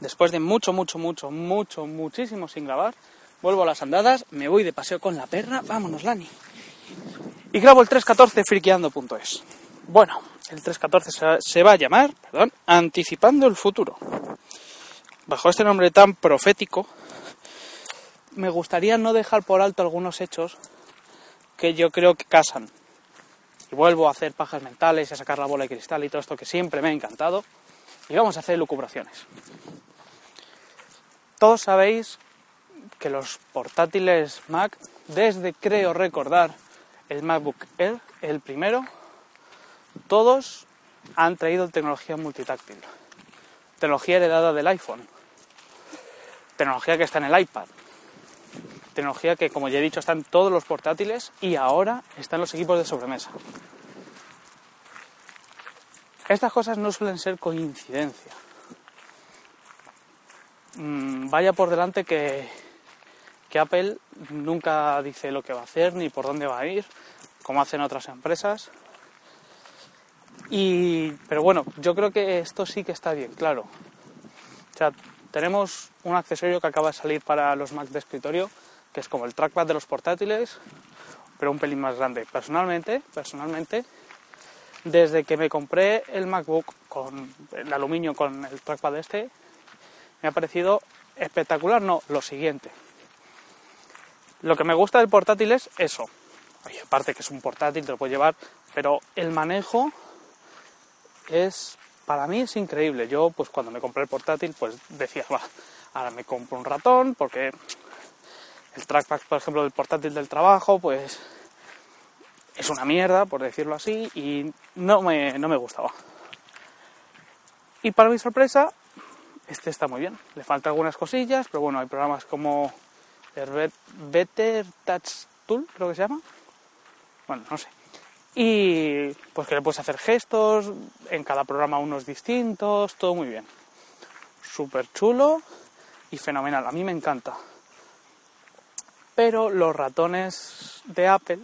después de mucho, mucho, mucho, mucho, muchísimo sin grabar, vuelvo a las andadas, me voy de paseo con la perra, vámonos Lani. Y grabo el 314 friqueando.es. Bueno, el 314 se va a llamar, Anticipando el futuro. Bajo este nombre tan profético, me gustaría no dejar por alto algunos hechos que yo creo que casan. Y vuelvo a hacer pajas mentales, a sacar la bola de cristal y todo esto que siempre me ha encantado. Y vamos a hacer lucubraciones. Todos sabéis que los portátiles Mac, desde creo recordar el MacBook Air, el primero, todos han traído tecnología multitáctil. Tecnología heredada del iPhone. Tecnología que está en el iPad. Tecnología que, como ya he dicho, está en todos los portátiles y ahora está en los equipos de sobremesa. Estas cosas no suelen ser coincidencia. Mm, vaya por delante que, que Apple nunca dice lo que va a hacer ni por dónde va a ir, como hacen otras empresas. Y, pero bueno, yo creo que esto sí que está bien, claro. O sea, tenemos un accesorio que acaba de salir para los Mac de escritorio, que es como el trackpad de los portátiles, pero un pelín más grande. Personalmente, personalmente, desde que me compré el MacBook con el aluminio con el trackpad este, me ha parecido espectacular, no, lo siguiente. Lo que me gusta del portátil es eso. Aparte que es un portátil, te lo puedes llevar, pero el manejo es, para mí es increíble. Yo, pues cuando me compré el portátil, pues decía, va, ahora me compro un ratón, porque el trackpad, por ejemplo, del portátil del trabajo, pues es una mierda, por decirlo así, y no me, no me gustaba. Y para mi sorpresa, este está muy bien. Le faltan algunas cosillas, pero bueno, hay programas como el Better Touch Tool, creo que se llama. Bueno, no sé. Y pues que le puedes hacer gestos, en cada programa unos distintos, todo muy bien. Súper chulo y fenomenal. A mí me encanta. Pero los ratones de Apple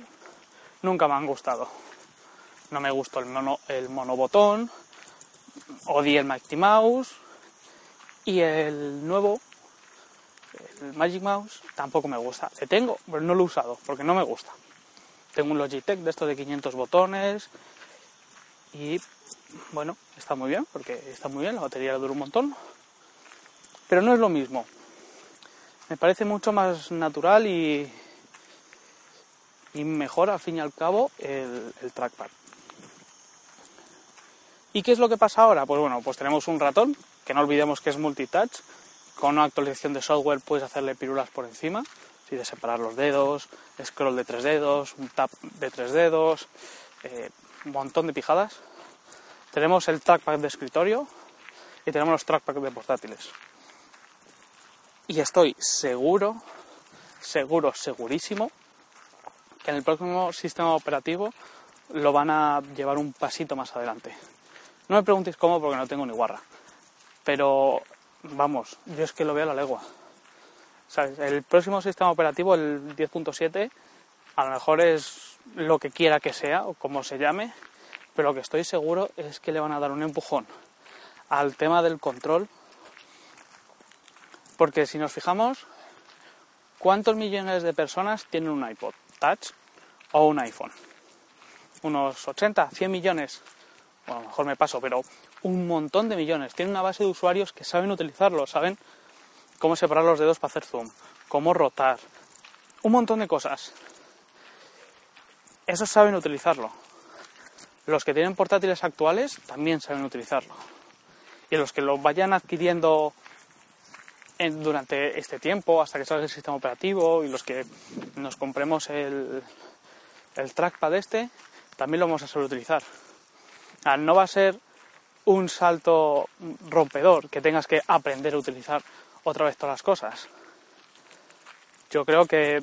nunca me han gustado. No me gustó el mono, el monobotón, odié el Mighty Mouse y el nuevo, el Magic Mouse, tampoco me gusta. Le tengo, pero no lo he usado porque no me gusta. Tengo un Logitech de estos de 500 botones y bueno, está muy bien porque está muy bien, la batería dura un montón. Pero no es lo mismo. Me parece mucho más natural y, y mejor al fin y al cabo el, el trackpad. ¿Y qué es lo que pasa ahora? Pues bueno, pues tenemos un ratón, que no olvidemos que es multitouch. Con una actualización de software puedes hacerle pirulas por encima de separar los dedos, scroll de tres dedos, un tap de tres dedos, eh, un montón de pijadas. Tenemos el trackpad de escritorio y tenemos los trackpads de portátiles. Y estoy seguro, seguro, segurísimo que en el próximo sistema operativo lo van a llevar un pasito más adelante. No me preguntéis cómo porque no tengo ni guarra. Pero vamos, yo es que lo veo a la legua. El próximo sistema operativo, el 10.7, a lo mejor es lo que quiera que sea o como se llame, pero lo que estoy seguro es que le van a dar un empujón al tema del control, porque si nos fijamos, ¿cuántos millones de personas tienen un iPod Touch o un iPhone? Unos 80, 100 millones, bueno, a lo mejor me paso, pero un montón de millones. Tienen una base de usuarios que saben utilizarlo, saben cómo separar los dedos para hacer zoom, cómo rotar, un montón de cosas. Esos saben utilizarlo. Los que tienen portátiles actuales también saben utilizarlo. Y los que lo vayan adquiriendo durante este tiempo, hasta que salga el sistema operativo, y los que nos compremos el, el trackpad este, también lo vamos a saber utilizar. no va a ser un salto rompedor que tengas que aprender a utilizar otra vez todas las cosas. Yo creo que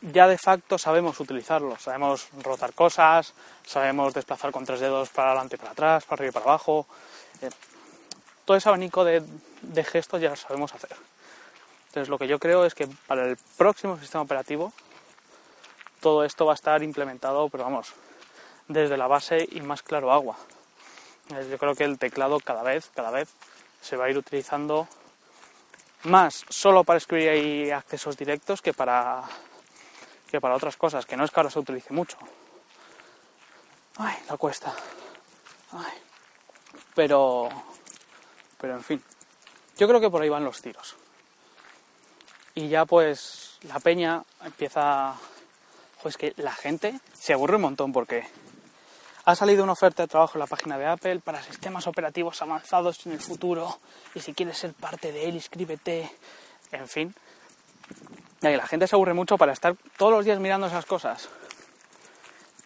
ya de facto sabemos utilizarlo, sabemos rotar cosas, sabemos desplazar con tres dedos para adelante para atrás, para arriba y para abajo. Eh, todo ese abanico de, de gestos ya lo sabemos hacer. Entonces lo que yo creo es que para el próximo sistema operativo todo esto va a estar implementado, pero vamos, desde la base y más claro agua. Yo creo que el teclado cada vez, cada vez se va a ir utilizando más solo para escribir ahí accesos directos que para que para otras cosas, que no es que ahora se utilice mucho. Ay, la cuesta. Ay. Pero pero en fin. Yo creo que por ahí van los tiros. Y ya pues la peña empieza pues que la gente se aburre un montón porque ha salido una oferta de trabajo en la página de Apple para sistemas operativos avanzados en el futuro y si quieres ser parte de él, inscríbete. En fin. Y la gente se aburre mucho para estar todos los días mirando esas cosas.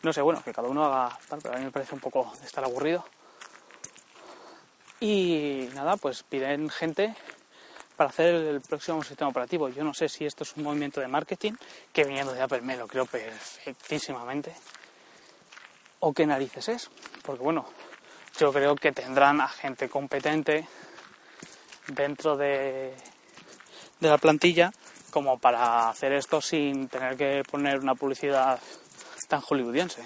No sé, bueno, que cada uno haga tal, pero a mí me parece un poco estar aburrido. Y nada, pues piden gente para hacer el próximo sistema operativo. Yo no sé si esto es un movimiento de marketing, que viniendo de Apple me lo creo perfectísimamente o qué narices es. Porque bueno, yo creo que tendrán a gente competente dentro de, de la plantilla como para hacer esto sin tener que poner una publicidad tan hollywoodiense.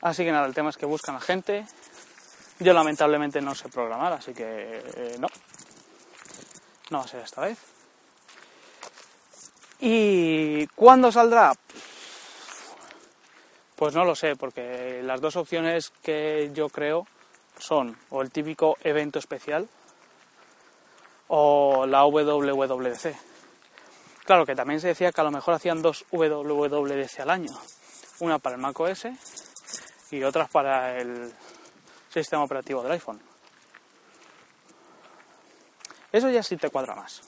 Así que nada, el tema es que buscan a gente. Yo lamentablemente no sé programar, así que eh, no. No va a ser esta vez. ¿Y cuándo saldrá? Pues no lo sé, porque las dos opciones que yo creo son o el típico evento especial o la WWDC. Claro que también se decía que a lo mejor hacían dos WWDC al año, una para el Mac OS y otras para el sistema operativo del iPhone. Eso ya sí te cuadra más.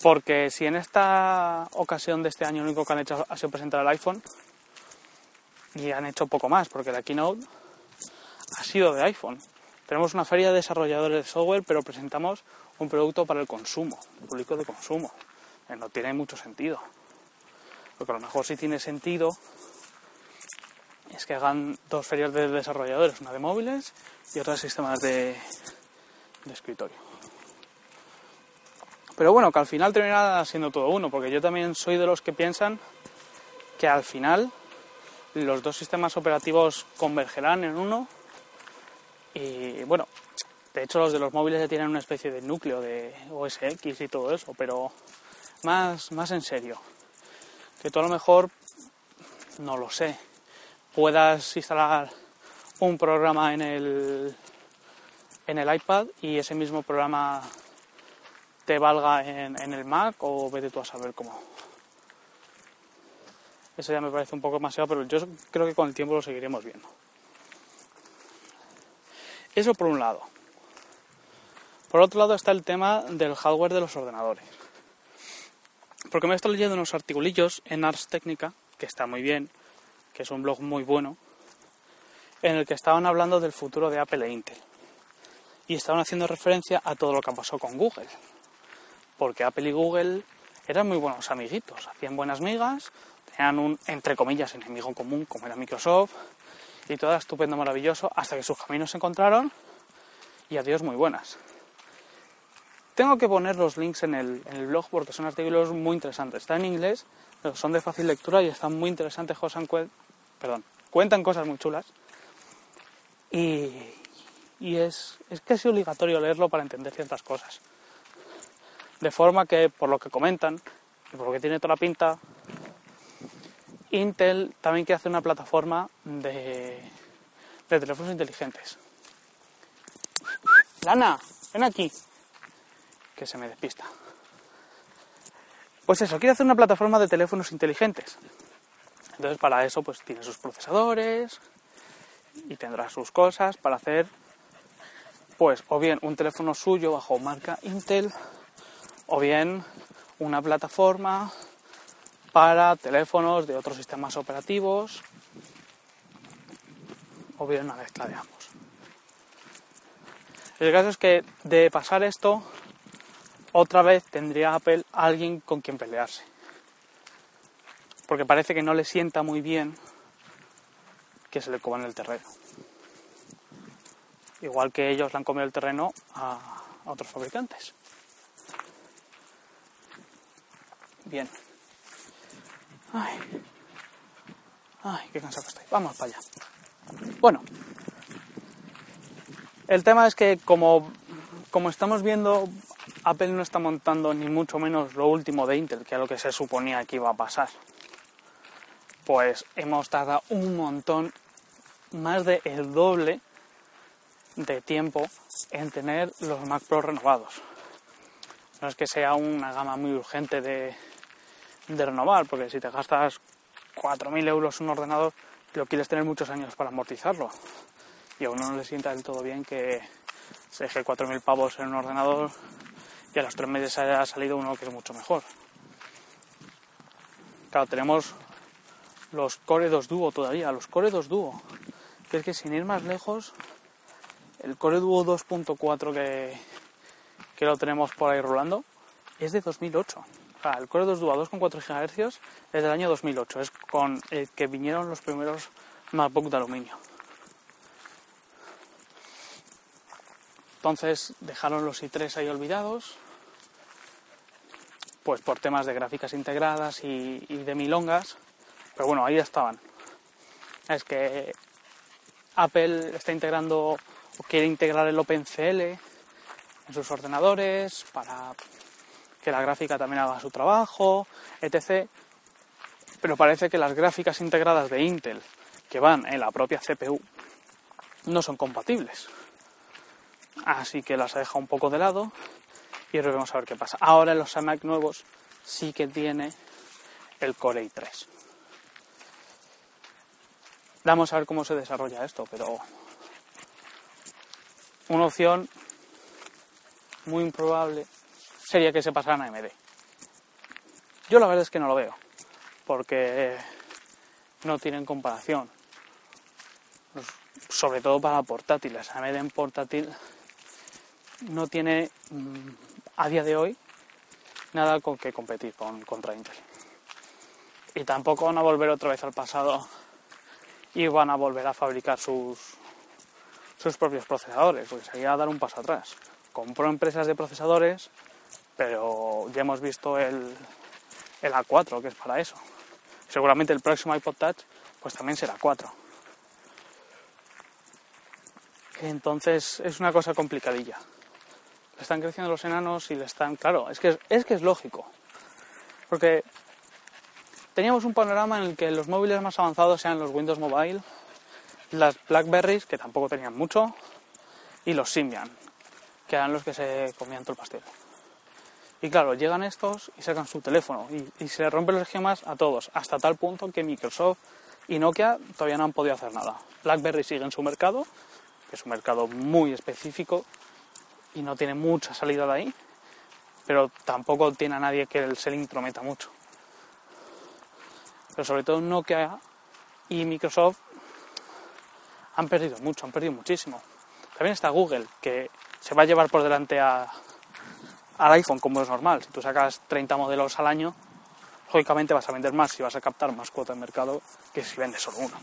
Porque si en esta ocasión de este año lo único que han hecho ha sido presentar el iPhone, y han hecho poco más, porque la keynote ha sido de iPhone. Tenemos una feria de desarrolladores de software, pero presentamos un producto para el consumo, el público de consumo. Eh, no tiene mucho sentido. Lo que a lo mejor sí tiene sentido es que hagan dos ferias de desarrolladores, una de móviles y otra de sistemas de, de escritorio. Pero bueno, que al final termina siendo todo uno, porque yo también soy de los que piensan que al final los dos sistemas operativos convergerán en uno y bueno, de hecho los de los móviles ya tienen una especie de núcleo de OS X y todo eso, pero más, más en serio. Que tú a lo mejor, no lo sé, puedas instalar un programa en el, en el iPad y ese mismo programa te valga en, en el Mac o vete tú a saber cómo, eso ya me parece un poco demasiado, pero yo creo que con el tiempo lo seguiremos viendo. Eso por un lado. Por otro lado está el tema del hardware de los ordenadores. Porque me he estado leyendo unos articulillos en Ars Technica, que está muy bien, que es un blog muy bueno, en el que estaban hablando del futuro de Apple e Intel. Y estaban haciendo referencia a todo lo que pasado con Google. Porque Apple y Google eran muy buenos amiguitos, hacían buenas migas, tenían un, entre comillas, enemigo común, como era Microsoft, y todo estupendo, maravilloso, hasta que sus caminos se encontraron y adiós muy buenas. Tengo que poner los links en el, en el blog porque son artículos muy interesantes. Están en inglés, pero son de fácil lectura y están muy interesantes. Cuentan cosas muy chulas. Y, y es, es casi obligatorio leerlo para entender ciertas cosas. De forma que, por lo que comentan, y por lo que tiene toda la pinta, Intel también quiere hacer una plataforma de, teléfonos inteligentes. Lana, ven aquí. Que se me despista. Pues eso, quiere hacer una plataforma de teléfonos inteligentes. Entonces para eso pues tiene sus procesadores y tendrá sus cosas para hacer pues o bien un teléfono suyo bajo marca Intel o bien una plataforma para teléfonos de otros sistemas operativos o bien una mezcla de ambos. El caso es que de pasar esto, otra vez tendría Apple alguien con quien pelearse. Porque parece que no le sienta muy bien que se le coman el terreno. Igual que ellos le han comido el terreno a otros fabricantes. Bien. Ay. Qué cansado estoy. Vamos para allá. Bueno, El tema es que como, como estamos viendo, Apple no está montando ni mucho menos lo último de Intel, que es lo que se suponía que iba a pasar. Pues hemos tardado un montón, más de el doble de tiempo en tener los Mac Pro renovados. No es que sea una gama muy urgente de, de renovar, porque si te gastas 4.000 euros un ordenador, lo quieres tener muchos años para amortizarlo. Y a uno no le sienta del todo bien que se deje 4.000 pavos en un ordenador y a los tres meses haya salido uno que es mucho mejor. Claro, tenemos los Core 2 Duo todavía, los Core 2 Duo. Que es que sin ir más lejos, el Core Duo 2.4 que, que lo tenemos por ahí rolando es de 2008 el Core 2 Duo a 2,4 GHz es del año 2008, es con el que vinieron los primeros MacBook de aluminio. Entonces dejaron los i3 ahí olvidados, pues por temas de gráficas integradas y, de milongas, pero bueno, ahí estaban. Es que Apple está integrando o quiere integrar el OpenCL en sus ordenadores para que la gráfica también haga su trabajo, etc. Pero parece que las gráficas integradas de Intel que van en la propia CPU no son compatibles. Así que las ha dejado un poco de lado y vamos a ver qué pasa. Ahora en los iMac nuevos sí que tiene el Core i3. Vamos a ver cómo se desarrolla esto, pero una opción muy improbable sería que se pasaran a AMD. Yo la verdad es que no lo veo, porque no tienen comparación. Sobre todo para portátiles. AMD en portátil no tiene mm, a día de hoy nada con que competir con, contra Intel. Y tampoco van a volver otra vez al pasado y van a volver a fabricar sus, sus propios procesadores, porque sería dar un paso atrás. Compró empresas de procesadores pero ya hemos visto el, el A4, que es para eso. Seguramente el próximo iPod Touch pues también será 4. Entonces es una cosa complicadilla. Le están creciendo los enanos y le están... Claro, es que es, que es lógico. Porque teníamos un panorama en el que los móviles más avanzados sean los Windows Mobile, las Blackberries, que tampoco tenían mucho, y los Symbian, que eran los que se comían todo el pastel. Y claro, llegan estos y sacan su teléfono y, se le rompen los esquemas a todos, hasta tal punto que Microsoft y Nokia todavía no han podido hacer nada. BlackBerry sigue en su mercado, que es un mercado muy específico y no tiene mucha salida de ahí, pero tampoco tiene a nadie que se le intrometa mucho. Pero sobre todo Nokia y Microsoft han perdido mucho, han perdido muchísimo. También está Google, que se va a llevar por delante a, al iPhone como es normal. Si tú sacas 30 modelos al año, lógicamente vas a vender más y vas a captar más cuota de mercado que si vendes solo uno.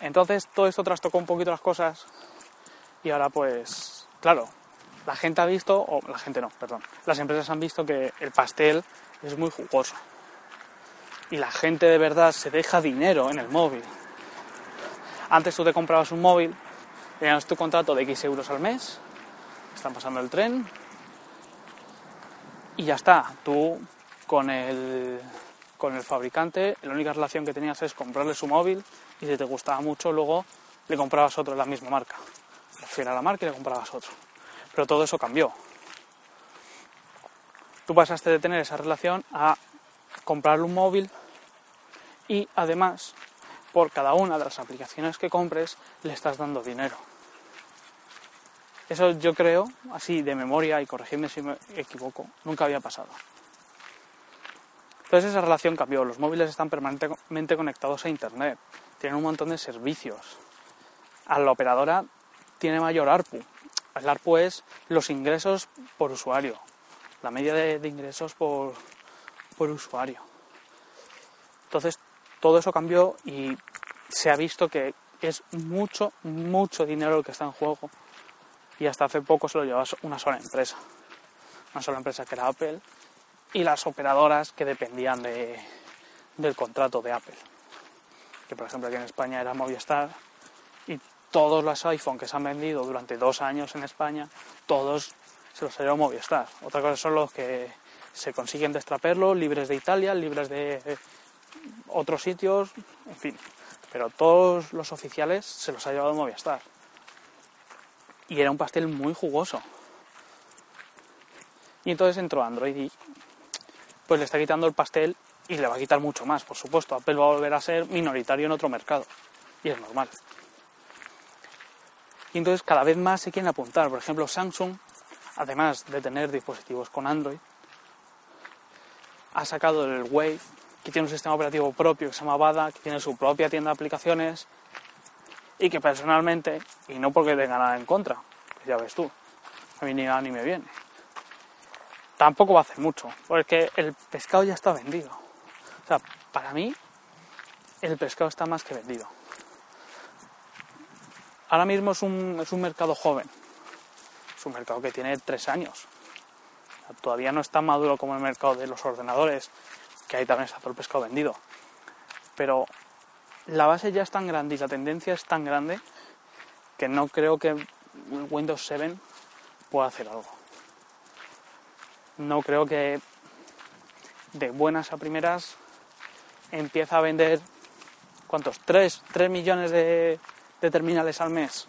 Entonces todo esto trastocó un poquito las cosas y ahora pues, claro, la gente ha visto, o la gente no, perdón, las empresas han visto que el pastel es muy jugoso y la gente de verdad se deja dinero en el móvil. Antes tú te comprabas un móvil Tenías tu contrato de X euros al mes, están pasando el tren y ya está. Tú con el, con el fabricante, la única relación que tenías es comprarle su móvil y si te gustaba mucho, luego le comprabas otro de la misma marca. Le a la marca y le comprabas otro. Pero todo eso cambió. Tú pasaste de tener esa relación a comprarle un móvil y además por cada una de las aplicaciones que compres le estás dando dinero. Eso yo creo, así de memoria, y corregidme si me equivoco, nunca había pasado. Entonces esa relación cambió. Los móviles están permanentemente conectados a Internet, tienen un montón de servicios. A la operadora tiene mayor ARPU. El ARPU es los ingresos por usuario, la media de, ingresos por, por usuario. Entonces todo eso cambió y se ha visto que es mucho, mucho dinero lo que está en juego y hasta hace poco se lo llevaba una sola empresa, una sola empresa que era Apple y las operadoras que dependían de, del contrato de Apple, que por ejemplo aquí en España era Movistar todos los iPhone que se han vendido durante dos años en España, todos se los ha llevado Movistar. Otra cosa son los que se consiguen destraperlo, libres de Italia, libres de otros sitios, en fin. Pero todos los oficiales se los ha llevado Movistar. Y era un pastel muy jugoso. Y entonces entró Android y pues le está quitando el pastel y le va a quitar mucho más, por supuesto. Apple va a volver a ser minoritario en otro mercado. Y es normal. Y entonces cada vez más se quieren apuntar. Por ejemplo, Samsung, además de tener dispositivos con Android, ha sacado el Wave, que tiene un sistema operativo propio que se llama Bada, que tiene su propia tienda de aplicaciones y que personalmente, y no porque tenga nada en contra, ya ves tú, a mí ni nada ni me viene, tampoco va a hacer mucho, porque el pescado ya está vendido. O sea, para mí, el pescado está más que vendido. Ahora mismo es un, es un mercado joven, es un mercado que tiene tres años, todavía no está maduro como el mercado de los ordenadores, que ahí también está todo el pescado vendido. Pero la base ya es tan grande y la tendencia es tan grande que no creo que Windows 7 pueda hacer algo. No creo que de buenas a primeras empieza a vender ¿cuántos? ¿Tres, millones de, de terminales al mes?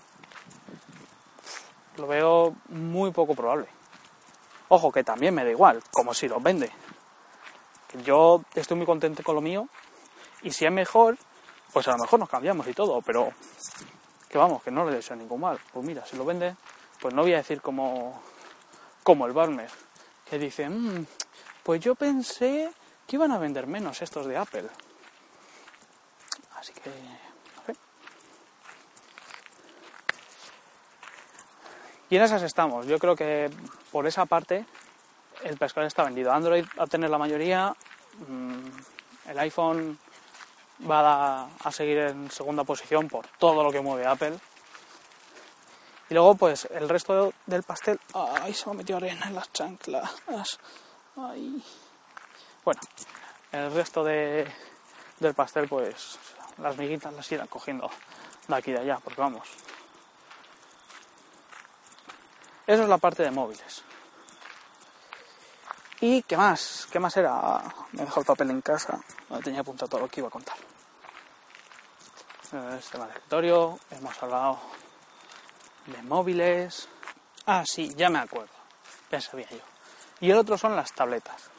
Lo veo muy poco probable. Ojo, que también me da igual, como si los vende. Yo estoy muy contento con lo mío y si es mejor, pues a lo mejor nos cambiamos y todo, pero que vamos, que no le deseo ningún mal. Pues mira, si lo vende, pues no voy a decir como, como el Barmer, que dice, mm, pues yo pensé que iban a vender menos estos de Apple. Así que Y en esas estamos. Yo creo que por esa parte el pescado está vendido. Android va a tener la mayoría. Mm, el iPhone va a, seguir en segunda posición por todo lo que mueve Apple. Y luego, pues, el resto del pastel. ¡Ay! Se me ha metido arena en las chanclas. ¡Ay! Bueno, el resto de, del pastel, pues, las miguitas las irán cogiendo de aquí y de allá, porque vamos, eso es la parte de móviles. ¿Y qué más? ¿Qué más era? Me dejado el papel en casa, tenía apuntado todo lo que iba a contar. Sistema de escritorio, hemos hablado de móviles. Ah, sí, ya me acuerdo. Ya sabía yo. Y el otro son las tabletas.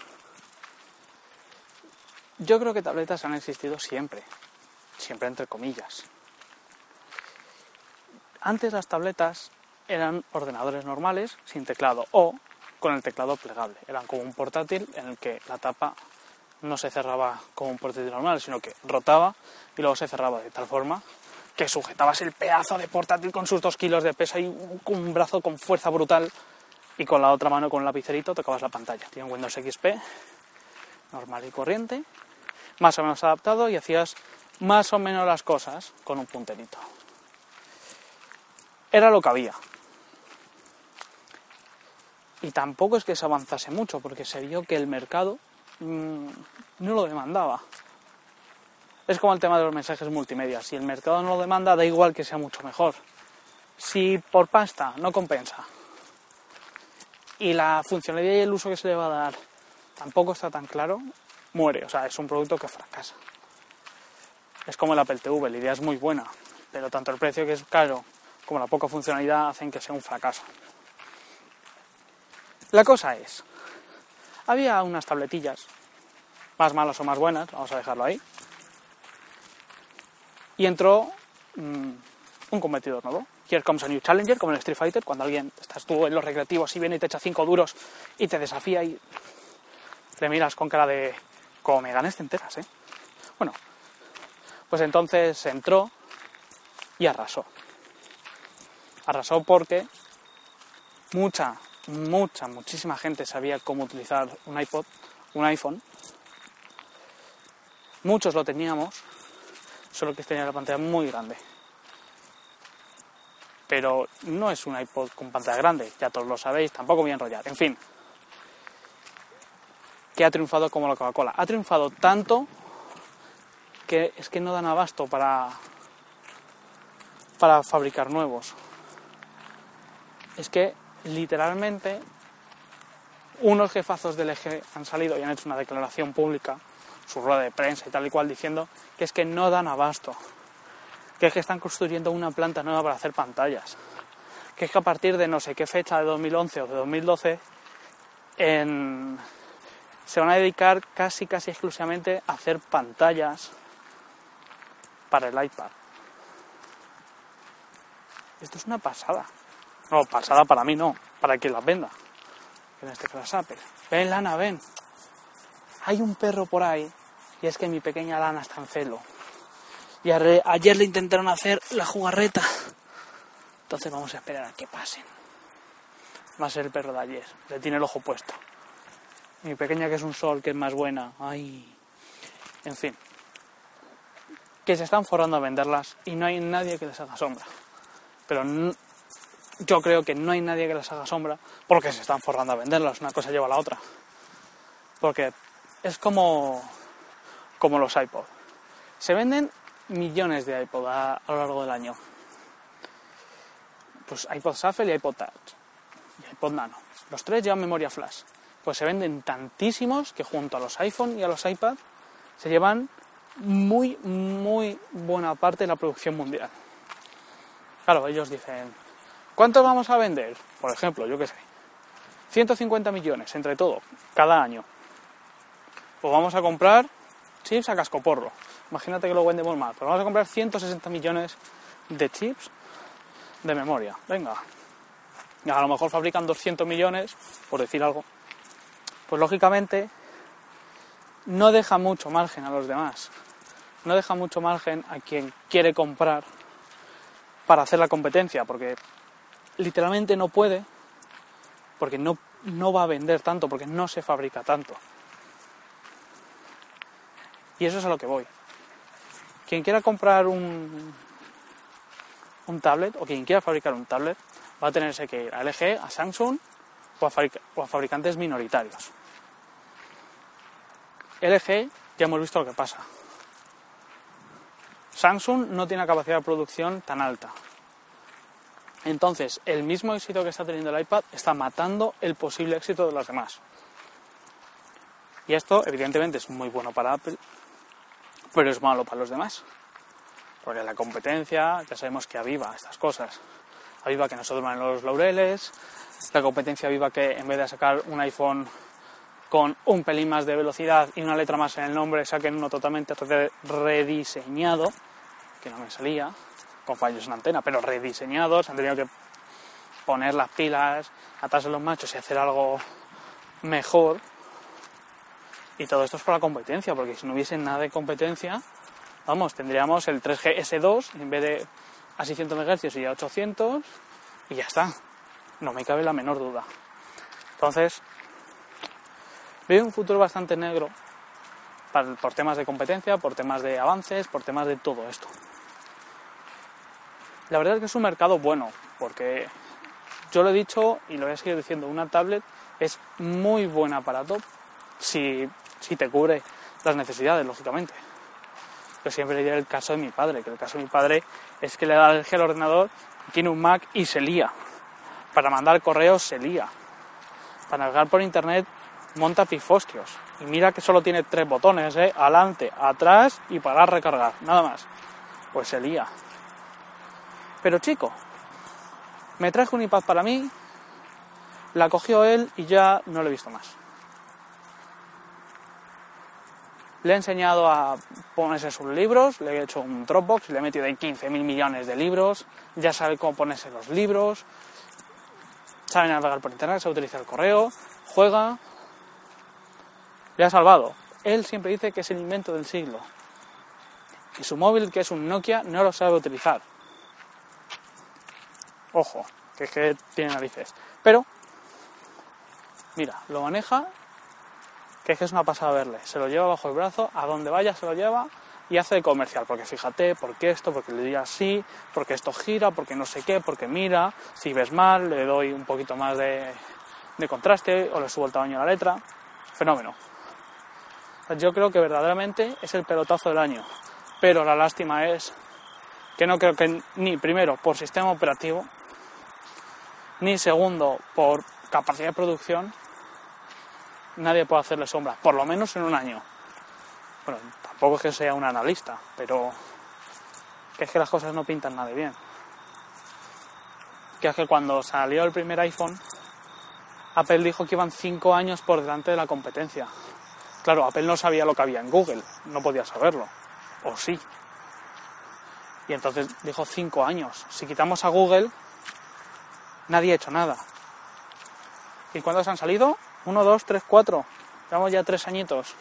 Yo creo que tabletas han existido siempre, siempre entre comillas. Antes las tabletas eran ordenadores normales sin teclado o con el teclado plegable. Eran como un portátil en el que la tapa no se cerraba como un portátil normal, sino que rotaba y luego se cerraba de tal forma que sujetabas el pedazo de portátil con sus dos kilos de peso y un brazo con fuerza brutal y con la otra mano con un lapicerito tocabas la pantalla. Tiene un Windows XP normal y corriente, más o menos adaptado y hacías más o menos las cosas con un punterito. Era lo que había. Y tampoco es que se avanzase mucho, porque se vio que el mercado mm, no lo demandaba. Es como el tema de los mensajes multimedia. Si el mercado no lo demanda, da igual que sea mucho mejor. Si por pasta no compensa y la funcionalidad y el uso que se le va a dar tampoco está tan claro, muere. O sea, es un producto que fracasa. Es como el Apple TV, la idea es muy buena, pero tanto el precio que es caro como la poca funcionalidad hacen que sea un fracaso. La cosa es, había unas tabletillas, más malas o más buenas, vamos a dejarlo ahí, y entró mm, un competidor nuevo. Here comes a new challenger, como en Street Fighter, cuando alguien estás tú en los recreativos y viene y te echa cinco duros y te desafía y te miras con cara de como me ganes te enteras, ¿eh? Bueno, pues entonces entró y arrasó. Arrasó porque mucha mucha, muchísima gente sabía cómo utilizar un iPod, un iPhone. Muchos lo teníamos, solo que tenía la pantalla muy grande. Pero no es un iPod con pantalla grande, ya todos lo sabéis, tampoco voy a enrollar. En fin, que ha triunfado como la Coca-Cola. Ha triunfado tanto que es que no dan abasto para, para fabricar nuevos. Es que literalmente unos jefazos del eje han salido y han hecho una declaración pública, su rueda de prensa y tal y cual, diciendo que es que no dan abasto, que es que están construyendo una planta nueva para hacer pantallas, que es que a partir de no sé qué fecha de 2011 o de 2012 se van a dedicar casi casi exclusivamente a hacer pantallas para el iPad. Esto es una pasada. No, pasada para mí no, para quien las venda. En este caso Apple. Ven, Lana, ven. Hay un perro por ahí y es que mi pequeña Lana está en celo. Y ayer le intentaron hacer la jugarreta. Entonces vamos a esperar a que pasen. Va a ser el perro de ayer. Le tiene el ojo puesto. Mi pequeña que es un sol, que es más buena. Ay. En fin. Que se están forrando a venderlas y no hay nadie que les haga sombra. Pero yo creo que no hay nadie que les haga sombra porque se están forrando a venderlas. Una cosa lleva a la otra. Porque es como, como los iPod. Se venden millones de iPod a, lo largo del año. Pues iPod Shuffle y iPod Touch y iPod Nano. Los tres llevan memoria flash. Pues se venden tantísimos que junto a los iPhone y a los iPad se llevan muy, muy buena parte de la producción mundial. Claro, ellos dicen, ¿cuántos vamos a vender? Por ejemplo, yo qué sé, 150 millones entre todo, cada año. Pues vamos a comprar chips a cascoporro. Imagínate que lo vendemos mal. Pero vamos a comprar 160 millones de chips de memoria. Venga. A lo mejor fabrican 200 millones, por decir algo. Pues lógicamente no deja mucho margen a los demás. No deja mucho margen a quien quiere comprar para hacer la competencia, porque literalmente no puede, porque no, no va a vender tanto, porque no se fabrica tanto. Y eso es a lo que voy. Quien quiera comprar un, un tablet o quien quiera fabricar un tablet va a tenerse que ir a LG, a Samsung o a, fabricantes minoritarios. LG ya hemos visto lo que pasa. Samsung no tiene capacidad de producción tan alta. Entonces, el mismo éxito que está teniendo el iPad está matando el posible éxito de los demás. Y esto, evidentemente, es muy bueno para Apple pero es malo para los demás. Porque la competencia, ya sabemos que aviva estas cosas. Aviva que no se los laureles, la competencia aviva que en vez de sacar un iPhone con un pelín más de velocidad y una letra más en el nombre, saquen uno totalmente rediseñado, que no me salía, con fallos en antena, pero rediseñado, se han tenido que poner las pilas atrás de los machos y hacer algo mejor y todo esto es por la competencia, porque si no hubiese nada de competencia, vamos, tendríamos el 3G S2 en vez de a 600 MHz y a 800 y ya está. No me cabe la menor duda. Entonces, veo un futuro bastante negro por temas de competencia, por temas de avances, por temas de todo esto. La verdad es que es un mercado bueno, porque yo lo he dicho y lo voy a seguir diciendo, una tablet es muy buen aparato si si te cubre las necesidades, lógicamente. Yo siempre diré el caso de mi padre, que el caso de mi padre es que le da el ordenador, tiene un Mac y se lía. Para mandar correos se lía. Para navegar por internet monta pifostios. Y mira que solo tiene tres botones, ¿eh? Adelante, atrás y para recargar, nada más. Pues se lía. Pero chico, me traje un iPad para mí, la cogió él y ya no lo he visto más. Le he enseñado a ponerse sus libros, le he hecho un Dropbox, le he metido ahí 15.000 millones de libros, ya sabe cómo ponerse los libros, sabe navegar por internet, sabe utilizar el correo, juega. Le ha salvado. Él siempre dice que es el invento del siglo. Y su móvil, que es un Nokia, no lo sabe utilizar. Ojo, que es que tiene narices. Pero, mira, lo maneja que es que es una pasada verle. Se lo lleva bajo el brazo, a donde vaya se lo lleva y hace de comercial. Porque fíjate, porque esto, porque le diría así, porque esto gira, porque no sé qué, porque mira, si ves mal, le doy un poquito más de, contraste o le subo el tamaño de la letra. Fenómeno. Yo creo que verdaderamente es el pelotazo del año. Pero la lástima es que no creo que ni primero por sistema operativo, ni segundo por capacidad de producción, nadie puede hacerle sombra, por lo menos en un año. Bueno, tampoco es que sea un analista, pero que es que las cosas no pintan nada bien. Que es que cuando salió el primer iPhone, Apple dijo que iban cinco años por delante de la competencia. Claro, Apple no sabía lo que había en Google, no podía saberlo. O sí. Y entonces dijo cinco años. Si quitamos a Google, nadie ha hecho nada. ¿Y cuántos han salido? Uno, dos, tres, cuatro. Llevamos ya tres añitos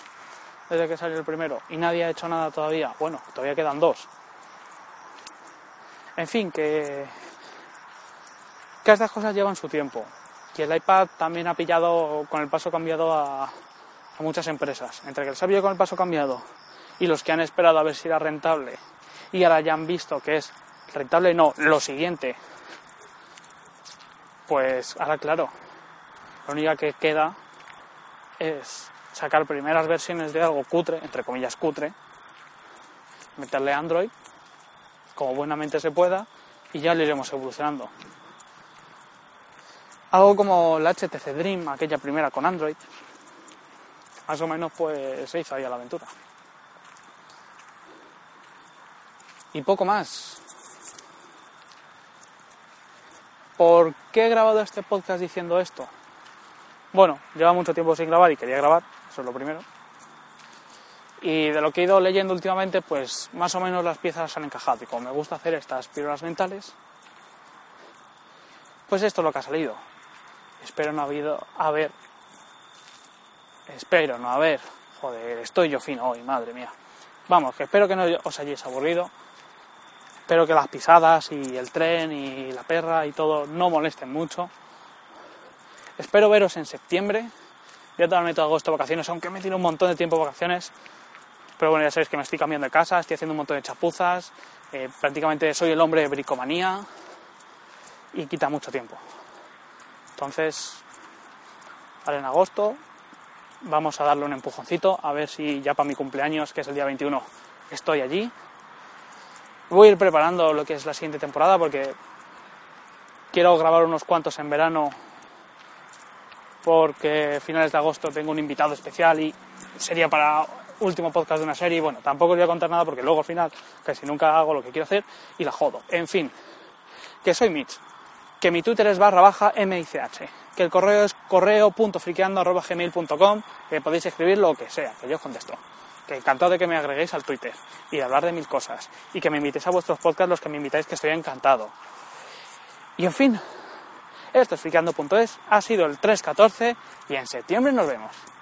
desde que salió el primero y nadie ha hecho nada todavía. Bueno, todavía quedan dos. En fin, que, que estas cosas llevan su tiempo. Y el iPad también ha pillado con el paso cambiado a, muchas empresas. Entre que les ha pillado con el paso cambiado y los que han esperado a ver si era rentable y ahora ya han visto que es rentable, no, lo siguiente, pues ahora claro, la única que queda es sacar primeras versiones de algo cutre, entre comillas cutre, meterle Android como buenamente se pueda y ya lo iremos evolucionando. Algo como la HTC Dream, aquella primera con Android, más o menos pues se hizo ahí a la aventura. Y poco más. ¿Por qué he grabado este podcast diciendo esto? Bueno, lleva mucho tiempo sin grabar y quería grabar, eso es lo primero. Y de lo que he ido leyendo últimamente, pues más o menos las piezas han encajado. Y como me gusta hacer estas píldoras mentales, pues esto es lo que ha salido. Espero no haber Espero no haber. Joder, estoy yo fino hoy, madre mía. Vamos, que espero que no os hayáis aburrido. Espero que las pisadas y el tren y la perra y todo no molesten mucho. Espero veros en septiembre. Voy a tomarme todo agosto vacaciones, aunque me tiro un montón de tiempo vacaciones. Pero bueno, ya sabéis que me estoy cambiando de casa, estoy haciendo un montón de chapuzas. Eh, prácticamente soy el hombre de bricomanía y quita mucho tiempo. Entonces, ahora en agosto vamos a darle un empujoncito a ver si ya para mi cumpleaños, que es el día 21, estoy allí. Voy a ir preparando lo que es la siguiente temporada porque quiero grabar unos cuantos en verano porque finales de agosto tengo un invitado especial y sería para último podcast de una serie. Bueno, tampoco os voy a contar nada porque luego al final casi nunca hago lo que quiero hacer y la jodo. En fin, que soy Mitch, que mi Twitter es barra baja MICH, que el correo es correo.friqueando.gmail.com, que podéis escribir lo que sea, que yo os contesto. Que encantado de que me agreguéis al Twitter y de hablar de mil cosas. Y que me invitéis a vuestros podcasts los que me invitáis, que estoy encantado. Y en fin, esto es friqueando.es, ha sido el 3.14 y en septiembre nos vemos.